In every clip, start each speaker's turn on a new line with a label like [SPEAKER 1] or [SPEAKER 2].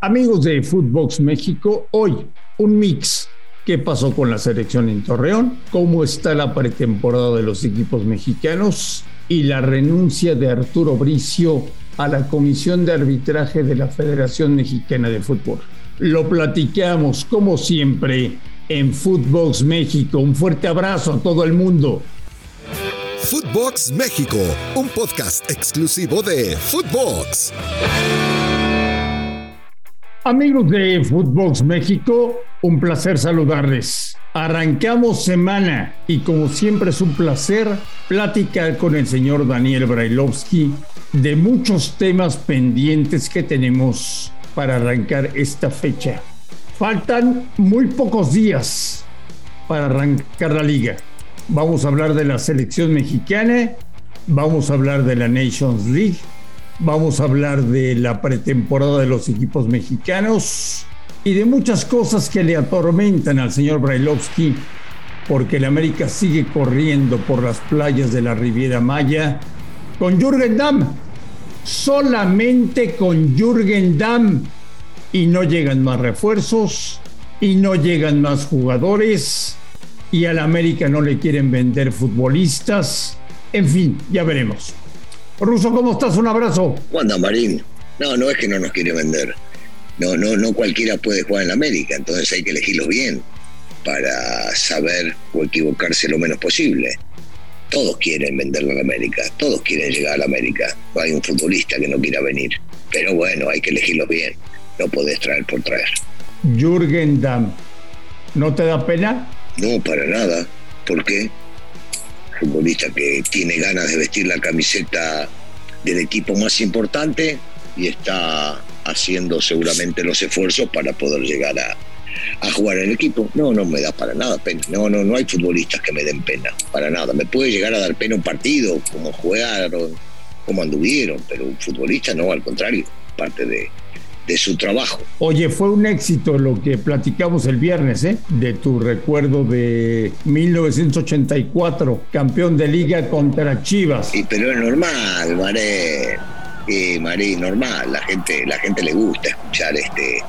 [SPEAKER 1] Amigos de Footbox México, hoy un mix. ¿Qué pasó con la selección en Torreón? ¿Cómo está la pretemporada de los equipos mexicanos? Y la renuncia de Arturo Bricio a la Comisión de Arbitraje de la Federación Mexicana de Fútbol. Lo platicamos como siempre en Footbox México. Un fuerte abrazo a todo el mundo.
[SPEAKER 2] Footbox México, un podcast exclusivo de Footbox.
[SPEAKER 1] Amigos de Footbox México, un placer saludarles. Arrancamos semana y como siempre es un placer platicar con el señor Daniel Brailovsky de muchos temas pendientes que tenemos para arrancar esta fecha. Faltan muy pocos días para arrancar la liga. Vamos a hablar de la selección mexicana, vamos a hablar de la Nations League, Vamos a hablar de la pretemporada de los equipos mexicanos y de muchas cosas que le atormentan al señor Brailovsky, porque el América sigue corriendo por las playas de la Riviera Maya con Jürgen Damm, solamente con Jürgen Damm, y no llegan más refuerzos, y no llegan más jugadores, y al América no le quieren vender futbolistas, en fin, ya veremos. Ruso, ¿cómo estás? Un abrazo.
[SPEAKER 3] ¿Cuándo, Marín? No, no es que no nos quiere vender. No, no, no cualquiera puede jugar en la América, entonces hay que elegirlos bien para saber o equivocarse lo menos posible. Todos quieren venderlo a la América, todos quieren llegar a la América. No hay un futbolista que no quiera venir. Pero bueno, hay que elegirlos bien. No podés traer por traer.
[SPEAKER 1] Jürgen Damm, ¿no te da pena?
[SPEAKER 3] No, para nada. ¿Por qué? Futbolista que tiene ganas de vestir la camiseta del equipo más importante y está haciendo seguramente los esfuerzos para poder llegar a, jugar en el equipo. No, no me da para nada pena. No, no, no hay futbolistas que me den pena, para nada. Me puede llegar a dar pena un partido, como jugaron, como anduvieron, pero un futbolista no, al contrario, parte de, de su trabajo.
[SPEAKER 1] Oye, fue un éxito lo que platicamos el viernes, ¿eh? De tu recuerdo de 1984, campeón de liga contra Chivas.
[SPEAKER 3] Y pero es normal, Maré. Maré, normal. La gente, la gente le gusta escuchar este,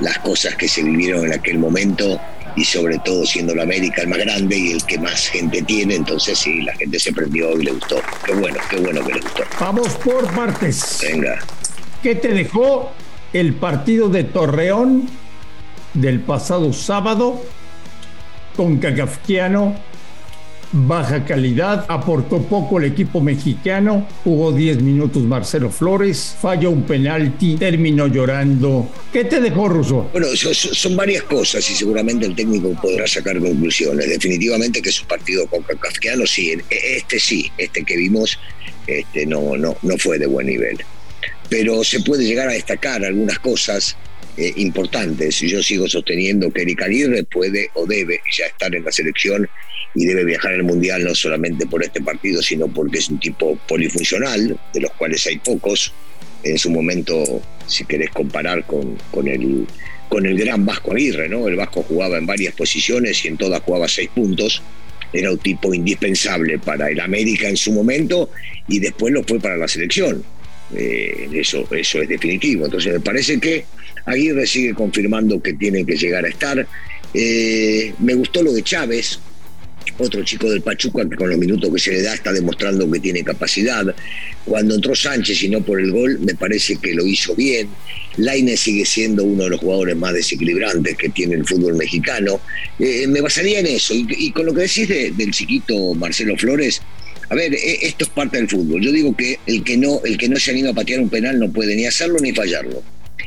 [SPEAKER 3] las cosas que se vivieron en aquel momento y sobre todo siendo la América el más grande y el que más gente tiene, entonces sí, la gente se prendió y le gustó. Qué bueno, qué bueno que le gustó.
[SPEAKER 1] Vamos por partes.
[SPEAKER 3] Venga.
[SPEAKER 1] ¿Qué te dejó el partido de Torreón del pasado sábado con Cacafquiano, baja calidad, aportó poco el equipo mexicano, jugó 10 minutos Marcelo Flores, falló un penalti, terminó llorando. ¿Qué te dejó, Russo?
[SPEAKER 3] Bueno, son, varias cosas y seguramente el técnico podrá sacar conclusiones. Definitivamente que su partido con Cacafquiano, sí, este sí, este que vimos, este no, no, no fue de buen nivel pero se puede llegar a destacar algunas cosas eh, importantes. Yo sigo sosteniendo que Eric Aguirre puede o debe ya estar en la selección y debe viajar al Mundial no solamente por este partido, sino porque es un tipo polifuncional, de los cuales hay pocos. En su momento, si querés comparar con, con, el, con el gran Vasco Aguirre, ¿no? El Vasco jugaba en varias posiciones y en todas jugaba seis puntos. Era un tipo indispensable para el América en su momento y después lo fue para la selección eh, eso, eso es definitivo. Entonces me parece que Aguirre sigue confirmando que tiene que llegar a estar. Eh, me gustó lo de Chávez, otro chico del Pachuca que con los minutos que se le da está demostrando que tiene capacidad. Cuando entró Sánchez y no por el gol, me parece que lo hizo bien. Laine sigue siendo uno de los jugadores más desequilibrantes que tiene el fútbol mexicano. Eh, me basaría en eso. Y, con lo que decís del chiquito Marcelo Flores, a ver, e, esto es parte del fútbol. Yo digo que el que no, el que no se anima a patear un penal no puede ni hacerlo ni fallarlo.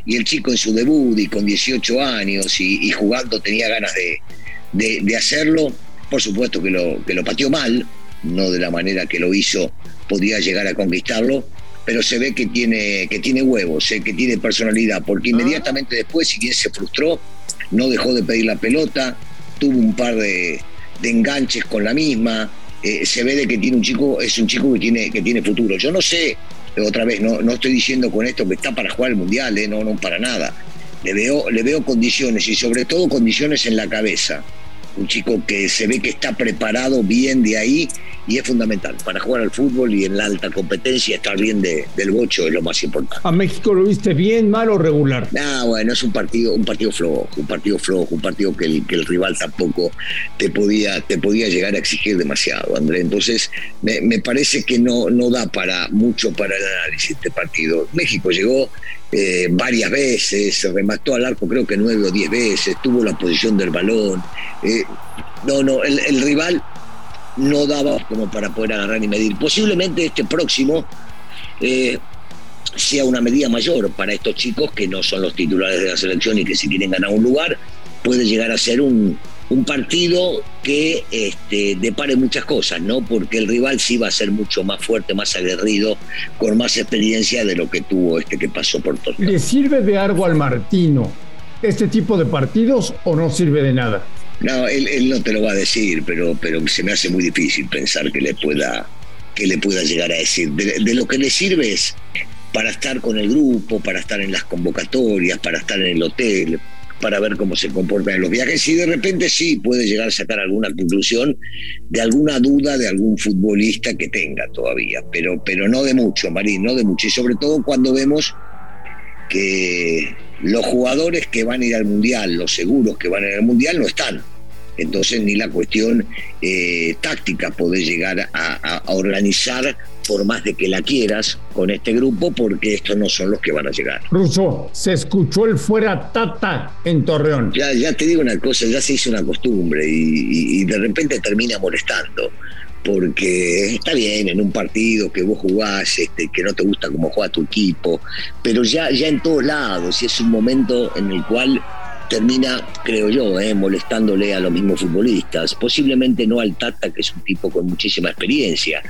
[SPEAKER 3] Y el chico en su debut y con 18 años y, jugando tenía ganas de, de, hacerlo. Por supuesto que lo, que lo pateó mal, no de la manera que lo hizo, podía llegar a conquistarlo, pero se ve que tiene, que tiene huevos, eh, que tiene personalidad, porque ah. inmediatamente después, si bien se frustró, no dejó de pedir la pelota, tuvo un par de, de enganches con la misma, eh, se ve de que tiene un chico, es un chico que tiene, que tiene futuro. Yo no sé, otra vez, no, no estoy diciendo con esto que está para jugar el mundial, eh, no, no para nada. Le veo, le veo condiciones y sobre todo condiciones en la cabeza. un chico que se ve que está preparado bien de ahí y es fundamental para jugar al fútbol y en la alta competencia estar bien de, del bocho es lo más importante.
[SPEAKER 1] ¿A México lo viste bien, mal o regular?
[SPEAKER 3] Ah, bueno, es un partido, un partido flojo, un partido flojo, un partido que el, que el rival tampoco te podía, te podía llegar a exigir demasiado, André. Entonces, me, me parece que no, no da para mucho para el análisis este partido. México llegó eh, varias veces, se remató al arco creo que nueve o diez veces, tuvo la posición del balón. Eh, no, no, el, el rival no daba como para poder agarrar y medir. Posiblemente este próximo eh, sea una medida mayor para estos chicos que no son los titulares de la selección y que si quieren ganar un lugar, puede llegar a ser un, un partido que este, depare muchas cosas, ¿no? Porque el rival sí va a ser mucho más fuerte, más aguerrido, con más experiencia de lo que tuvo este que pasó por todo.
[SPEAKER 1] ¿Le sirve de algo al Martino este tipo de partidos o no sirve de nada?
[SPEAKER 3] No, él, no te lo va a decir, pero, pero se me hace muy difícil pensar que le pueda, que le pueda llegar a decir. De, de, lo que le sirve es para estar con el grupo, para estar en las convocatorias, para estar en el hotel, para ver cómo se comportan en los viajes y de repente sí puede llegar a sacar alguna conclusión de alguna duda de algún futbolista que tenga todavía, pero, pero no de mucho, Marín, no de mucho. Y sobre todo cuando vemos que los jugadores que van a ir al Mundial, los seguros que van a ir al Mundial, no están. Entonces ni la cuestión eh, táctica puede llegar a, a, a, organizar por más de que la quieras con este grupo, porque estos no son los que van a llegar.
[SPEAKER 1] Russo, se escuchó el fuera tata en Torreón.
[SPEAKER 3] Ya, ya te digo una cosa, ya se hizo una costumbre y, y, y de repente termina molestando porque está bien en un partido que vos jugás, este, que no te gusta cómo juega tu equipo, pero ya, ya en todos lados, y es un momento en el cual termina, creo yo, eh, molestándole a los mismos futbolistas, posiblemente no al Tata, que es un tipo con muchísima experiencia,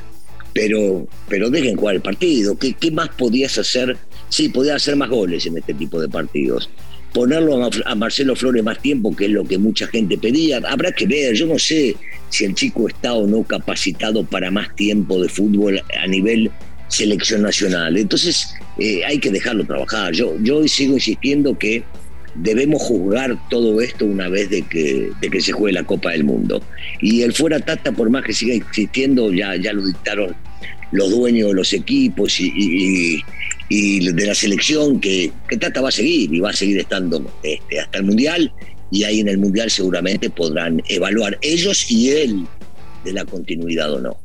[SPEAKER 3] pero, pero dejen jugar el partido, ¿Qué, ¿qué más podías hacer? Sí, podías hacer más goles en este tipo de partidos ponerlo a, Marcelo Flores más tiempo, que es lo que mucha gente pedía. Habrá que ver, yo no sé si el chico está o no capacitado para más tiempo de fútbol a nivel selección nacional. Entonces eh, hay que dejarlo trabajar. Yo, yo sigo insistiendo que debemos juzgar todo esto una vez de que, de que se juegue la Copa del Mundo. Y el fuera Tata, por más que siga existiendo, ya, ya lo dictaron los dueños de los equipos y, y, de la selección, que, que, Tata va a seguir y va a seguir estando este, hasta el Mundial. Y ahí en el Mundial seguramente podrán evaluar ellos y él de la continuidad o no.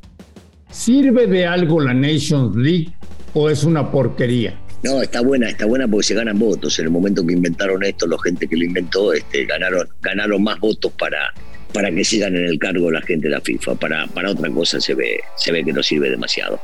[SPEAKER 1] ¿Sirve de algo la Nations League o es una porquería?
[SPEAKER 3] No, está buena, está buena porque se ganan votos. En el momento que inventaron esto, la gente que lo inventó este, ganaron, ganaron más votos para, para que sigan en el cargo la gente de la FIFA. Para, para otra cosa se ve, se ve que no sirve demasiado.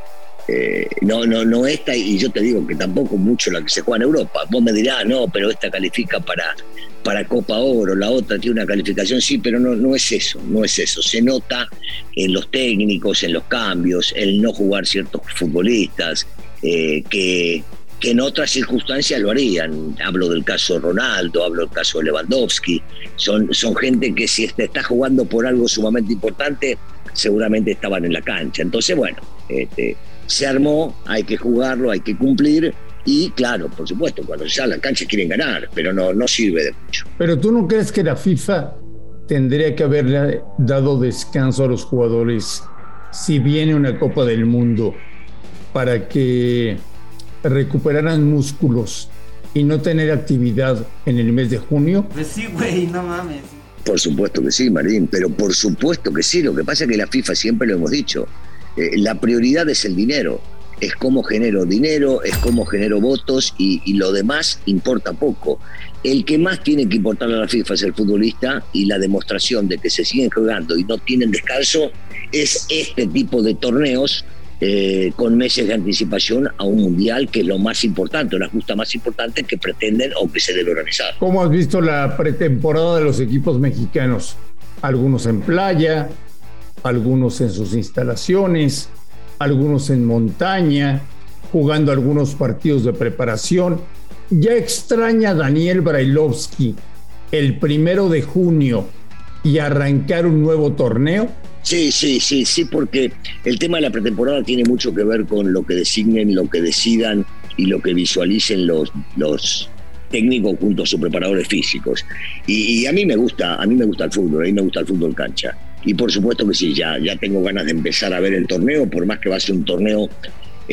[SPEAKER 3] Eh, no, no, no esta, y yo te digo que tampoco mucho la que se juega en Europa. Vos me dirás, no, pero esta califica para, para Copa Oro, la otra tiene una calificación, sí, pero no, no es eso, no es eso. Se nota en los técnicos, en los cambios, el no jugar ciertos futbolistas, eh, que, que en otras circunstancias lo harían. Hablo del caso Ronaldo, hablo del caso Lewandowski. Son, son gente que si está jugando por algo sumamente importante, seguramente estaban en la cancha. Entonces, bueno, este, se armó, hay que jugarlo, hay que cumplir. Y claro, por supuesto, cuando se sale a la cancha quieren ganar, pero no, no sirve de mucho.
[SPEAKER 1] Pero tú no crees que la FIFA tendría que haberle dado descanso a los jugadores si viene una Copa del Mundo para que recuperaran músculos y no tener actividad en el mes de junio?
[SPEAKER 4] Pues sí, güey, no mames.
[SPEAKER 3] Por supuesto que sí, Marín, pero por supuesto que sí. Lo que pasa es que la FIFA siempre lo hemos dicho. Eh, la prioridad es el dinero. Es cómo genero dinero, es cómo genero votos y, y, lo demás importa poco. El que más tiene que importar a la FIFA es el futbolista y la demostración de que se siguen jugando y no tienen descanso es este tipo de torneos eh, con meses de anticipación a un mundial que es lo más importante, la justa más importante que pretenden o que se debe organizar.
[SPEAKER 1] ¿Cómo has visto la pretemporada de los equipos mexicanos? Algunos en playa, algunos en sus instalaciones, algunos en montaña, jugando algunos partidos de preparación. Ya extraña Daniel Brailovsky el primero de junio y arrancar un nuevo torneo.
[SPEAKER 3] Sí, sí, sí, sí, porque el tema de la pretemporada tiene mucho que ver con lo que designen, lo que decidan y lo que visualicen los, los, técnico junto a sus preparadores físicos. Y, a mí me gusta, a mí me gusta el fútbol, a mí me gusta el fútbol cancha. Y por supuesto que sí, ya, ya tengo ganas de empezar a ver el torneo, por más que va a ser un torneo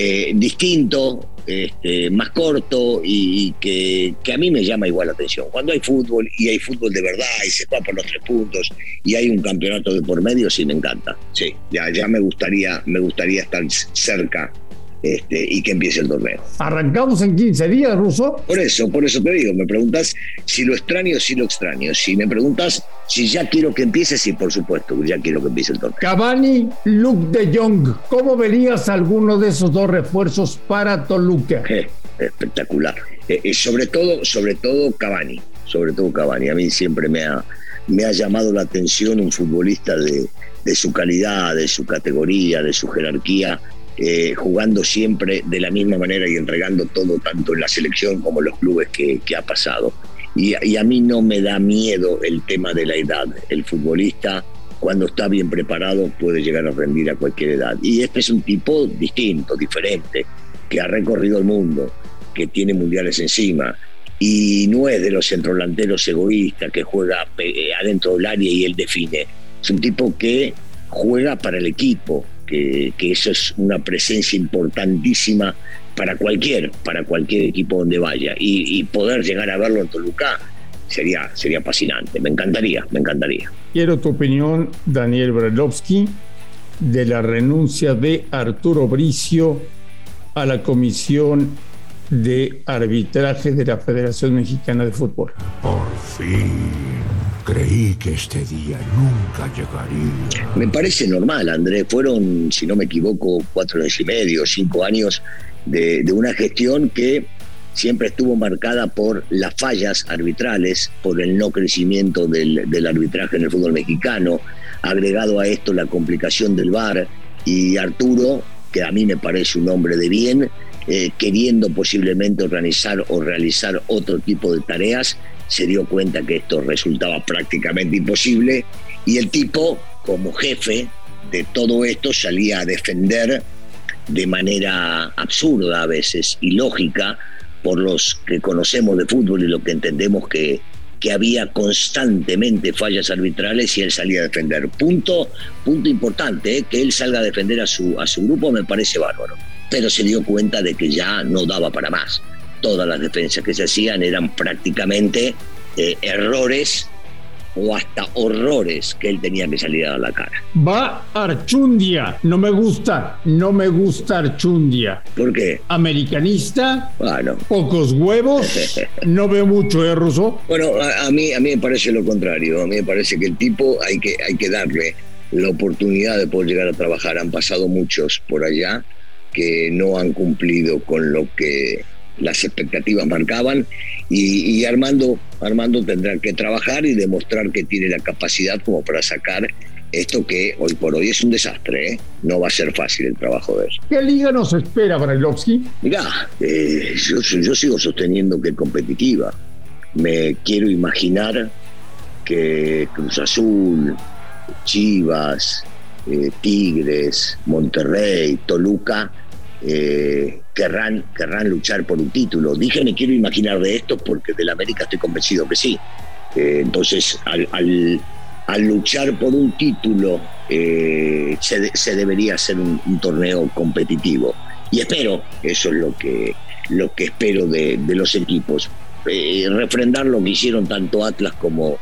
[SPEAKER 3] eh, distinto, este, más corto y, que, a mí me llama igual la atención. Cuando hay fútbol y hay fútbol de verdad y se va por los tres puntos y hay un campeonato de por medio, sí me encanta. Sí, ya, ya me gustaría, me gustaría estar cerca este, y que empiece el torneo.
[SPEAKER 1] Arrancamos en 15 días, Russo.
[SPEAKER 3] Por eso, por eso te digo, me preguntas si lo extraño, si lo extraño. Si me preguntas si ya quiero que empiece, sí, por supuesto, ya quiero que empiece el torneo.
[SPEAKER 1] Cavani, Luke de Jong, ¿cómo verías alguno de esos dos refuerzos para Toluca?
[SPEAKER 3] Eh, espectacular. Eh, eh, sobre todo, sobre todo Cavani, sobre todo Cavani. A mí siempre me ha, me ha llamado la atención un futbolista de, de su calidad, de su categoría, de su jerarquía eh, jugando siempre de la misma manera y entregando todo, tanto en la selección como en los clubes que, ha pasado. Y, a mí no me da miedo el tema de la edad. El futbolista, cuando está bien preparado, puede llegar a rendir a cualquier edad. Y este es un tipo distinto, diferente, que ha recorrido el mundo, que tiene mundiales encima. Y no es de los centrodelanteros egoístas que juega eh, adentro del área y él define. Es un tipo que juega para el equipo, que, eso es una presencia importantísima para cualquier, para cualquier equipo donde vaya. Y, poder llegar a verlo en Toluca sería, sería fascinante. Me encantaría, me encantaría.
[SPEAKER 1] Quiero tu opinión, Daniel Brailovsky, de la renuncia de Arturo Bricio a la comisión de arbitraje de la Federación Mexicana de Fútbol.
[SPEAKER 4] Por fin. Creí que este día nunca llegaría.
[SPEAKER 3] Me parece normal, Andrés. Fueron, si no me equivoco, cuatro años y medio, cinco años de, una gestión que siempre estuvo marcada por las fallas arbitrales, por el no crecimiento del, arbitraje en el fútbol mexicano, agregado a esto la complicación del VAR y Arturo, que a mí me parece un hombre de bien, eh, queriendo posiblemente organizar o realizar otro tipo de tareas, se dio cuenta que esto resultaba prácticamente imposible y el tipo, como jefe de todo esto, salía a defender de manera absurda a veces, ilógica, por los que conocemos de fútbol y lo que entendemos que, que había constantemente fallas arbitrales y él salía a defender. Punto, punto importante, ¿eh? que él salga a defender a su, a su grupo me parece bárbaro, pero se dio cuenta de que ya no daba para más todas las defensas que se hacían eran prácticamente eh, errores o hasta horrores que él tenía que salir a la cara.
[SPEAKER 1] Va Archundia. No me gusta, no me gusta Archundia.
[SPEAKER 3] ¿Por qué?
[SPEAKER 1] Americanista.
[SPEAKER 3] Bueno.
[SPEAKER 1] Pocos huevos. no veo mucho, ¿eh, Ruso?
[SPEAKER 3] Bueno, a, mí, a mí me parece lo contrario. A mí me parece que el tipo hay que, hay que darle la oportunidad de poder llegar a trabajar. Han pasado muchos por allá que no han cumplido con lo que las expectativas marcaban y, Armando, Armando tendrá que trabajar y demostrar que tiene la capacidad como para sacar esto que hoy por hoy es un desastre, ¿eh? no va a ser fácil el trabajo de él.
[SPEAKER 1] ¿Qué liga nos espera, Brailovsky?
[SPEAKER 3] Mirá, eh, yo, yo sigo sosteniendo que es competitiva. Me quiero imaginar que Cruz Azul, Chivas, eh, Tigres, Monterrey, Toluca eh, querrán, querrán luchar por un título. Dije, me quiero imaginar de esto porque del América estoy convencido que sí. Eh, entonces, al, luchar por un título, eh, se, debería hacer un, torneo competitivo. Y espero, eso es lo que, lo que espero de, los equipos, refrendar lo que hicieron tanto Atlas como,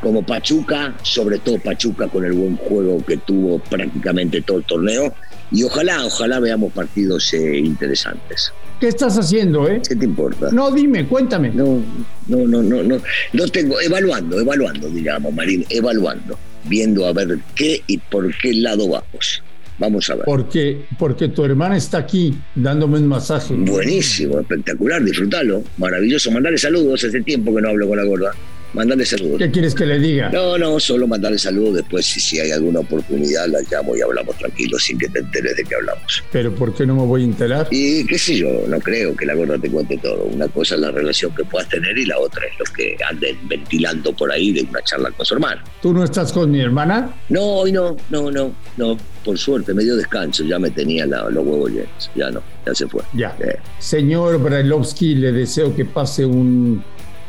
[SPEAKER 3] como Pachuca, sobre todo Pachuca con el buen juego que tuvo prácticamente todo el torneo, y ojalá, ojalá veamos partidos eh, interesantes.
[SPEAKER 1] ¿Qué estás haciendo, eh?
[SPEAKER 3] ¿Qué te importa?
[SPEAKER 1] No, dime, cuéntame.
[SPEAKER 3] No, no, no, no, no. No tengo, evaluando, evaluando, digamos, Marín, evaluando, viendo a ver qué y por qué lado vamos. Vamos a ver.
[SPEAKER 1] Porque, porque tu hermana está aquí dándome un masaje.
[SPEAKER 3] Buenísimo, espectacular, disfrútalo. Maravilloso. Mandarle saludos, hace tiempo que no hablo con la gorda mandarle saludos.
[SPEAKER 1] ¿Qué quieres que le diga?
[SPEAKER 3] No, no, solo mandarle saludos. Después, si, si hay alguna oportunidad, la llamo y hablamos tranquilos sin que te enteres de qué hablamos.
[SPEAKER 1] ¿Pero por qué no me voy a enterar?
[SPEAKER 3] Y qué sé yo, no creo que la gorda te cuente todo. Una cosa es la relación que puedas tener y la otra es lo que anden ventilando por ahí de una charla con su hermano.
[SPEAKER 1] ¿Tú no estás con mi hermana?
[SPEAKER 3] No, hoy no, no, no, no. Por suerte, me dio descanso, ya me tenía los huevos llenos. Ya no, ya se fue.
[SPEAKER 1] Ya. Señor Brailovsky, le deseo que pase un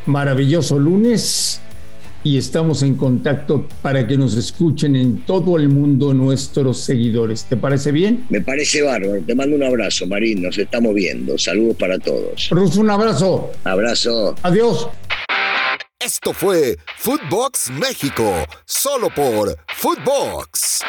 [SPEAKER 1] maravilloso lunes y estamos en contacto para que nos escuchen en todo el mundo nuestros seguidores. ¿Te parece bien?
[SPEAKER 3] Me parece bárbaro. Te mando un abrazo, Marín. Nos estamos viendo. Saludos para todos.
[SPEAKER 1] Ruso, un abrazo.
[SPEAKER 3] Abrazo.
[SPEAKER 1] Adiós.
[SPEAKER 2] Esto fue Footbox México, solo por Footbox.